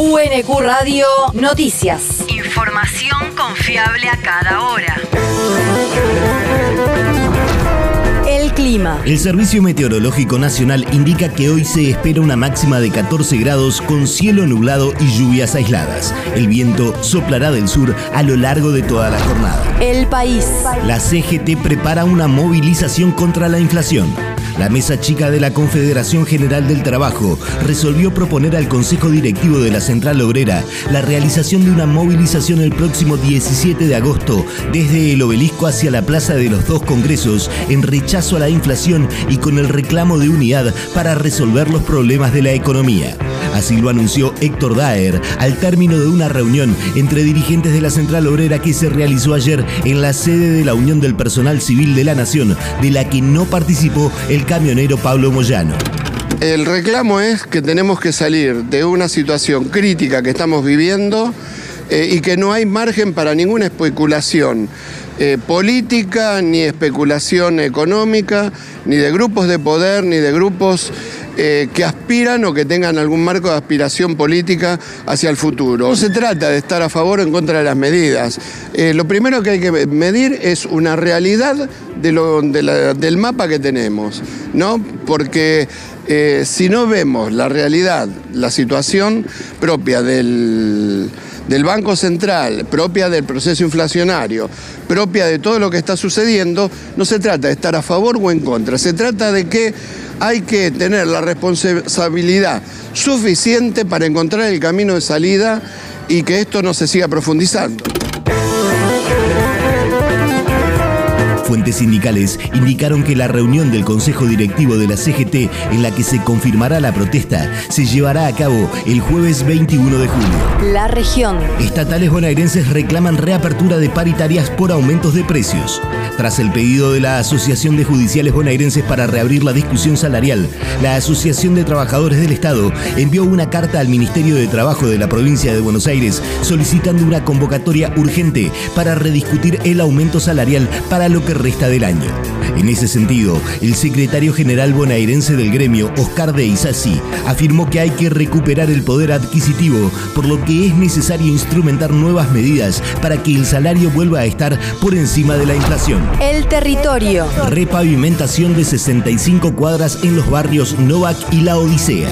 UNQ Radio Noticias. Información confiable a cada hora. El clima. El Servicio Meteorológico Nacional indica que hoy se espera una máxima de 14 grados con cielo nublado y lluvias aisladas. El viento soplará del sur a lo largo de toda la jornada. El país. La CGT prepara una movilización contra la inflación. La mesa chica de la Confederación General del Trabajo resolvió proponer al Consejo Directivo de la Central Obrera la realización de una movilización el próximo 17 de agosto desde el obelisco hacia la Plaza de los Dos Congresos en rechazo a la inflación y con el reclamo de unidad para resolver los problemas de la economía. Así lo anunció Héctor Daer al término de una reunión entre dirigentes de la Central Obrera que se realizó ayer en la sede de la Unión del Personal Civil de la Nación, de la que no participó el camionero Pablo Moyano. El reclamo es que tenemos que salir de una situación crítica que estamos viviendo eh, y que no hay margen para ninguna especulación eh, política, ni especulación económica, ni de grupos de poder, ni de grupos eh, que aspiran o que tengan algún marco de aspiración política hacia el futuro. No se trata de estar a favor o en contra de las medidas. Eh, lo primero que hay que medir es una realidad del mapa que tenemos, ¿no? Porque eh, si no vemos la realidad, la situación propia del del Banco Central, propia del proceso inflacionario, propia de todo lo que está sucediendo, no se trata de estar a favor o en contra, se trata de que hay que tener la responsabilidad suficiente para encontrar el camino de salida y que esto no se siga profundizando. Fuentes sindicales indicaron que la reunión del Consejo Directivo de la CGT en la que se confirmará la protesta se llevará a cabo el jueves 21 de julio. La región. Estatales bonaerenses reclaman reapertura de paritarias por aumentos de precios. Tras el pedido de la Asociación de Judiciales Bonaerenses para reabrir la discusión salarial, la Asociación de Trabajadores del Estado envió una carta al Ministerio de Trabajo de la provincia de Buenos Aires solicitando una convocatoria urgente para rediscutir el aumento salarial para lo que resta del año. En ese sentido, el secretario general bonaerense del gremio, Oscar de Isasi, afirmó que hay que recuperar el poder adquisitivo, por lo que es necesario instrumentar nuevas medidas para que el salario vuelva a estar por encima de la inflación. El territorio. Repavimentación de 65 cuadras en los barrios Novak y La Odisea.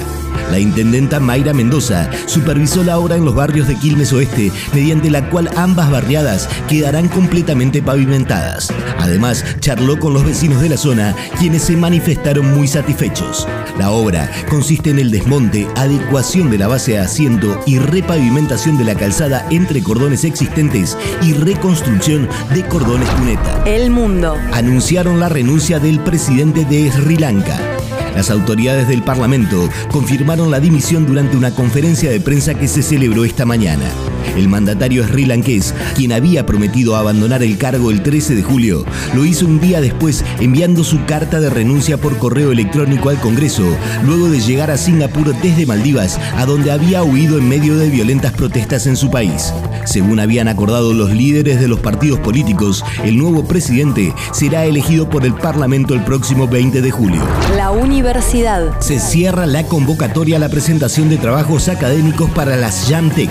La intendenta Mayra Mendoza supervisó la obra en los barrios de Quilmes Oeste, mediante la cual ambas barriadas quedarán completamente pavimentadas. Además, charló con los vecinos de la zona, quienes se manifestaron muy satisfechos. La obra consiste en el desmonte, adecuación de la base de asiento y repavimentación de la calzada entre cordones existentes y reconstrucción de cordones cuneta El mundo. anunciaron la renuncia del presidente de Sri Lanka. Las autoridades del Parlamento confirmaron la dimisión durante una conferencia de prensa que se celebró esta mañana. El mandatario srilanqués, quien había prometido abandonar el cargo el 13 de julio, lo hizo un día después enviando su carta de renuncia por correo electrónico al Congreso, luego de llegar a Singapur desde Maldivas, a donde había huido en medio de violentas protestas en su país. Según habían acordado los líderes de los partidos políticos, el nuevo presidente será elegido por el Parlamento el próximo 20 de julio. La universidad. Se cierra la convocatoria a la presentación de trabajos académicos para las JAMTEC.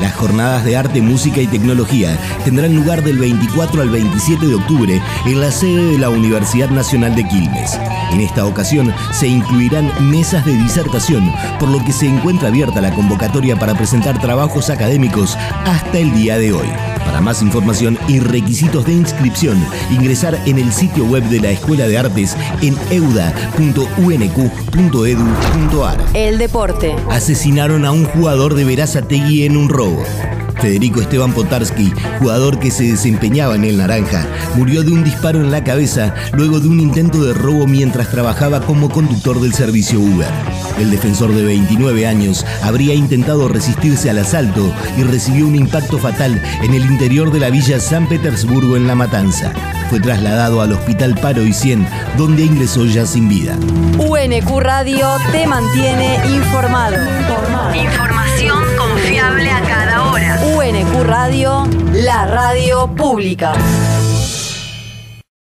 Las jornadas de arte, música y tecnología tendrán lugar del 24 al 27 de octubre en la sede de la Universidad Nacional de Quilmes. En esta ocasión se incluirán mesas de disertación, por lo que se encuentra abierta la convocatoria para presentar trabajos académicos hasta el día de hoy. Para más información y requisitos de inscripción, ingresar en el sitio web de la Escuela de Artes en euda.unq.edu.ar. El deporte. Asesinaron a un jugador de Verazategui en un robo. Federico Esteban Potarski, jugador que se desempeñaba en el Naranja, murió de un disparo en la cabeza luego de un intento de robo mientras trabajaba como conductor del servicio Uber. El defensor de 29 años habría intentado resistirse al asalto y recibió un impacto fatal en el interior de la villa San Petersburgo en La Matanza. Fue trasladado al Hospital Paro y 100, donde ingresó ya sin vida. UNQ Radio te mantiene informado. Radio, la radio pública.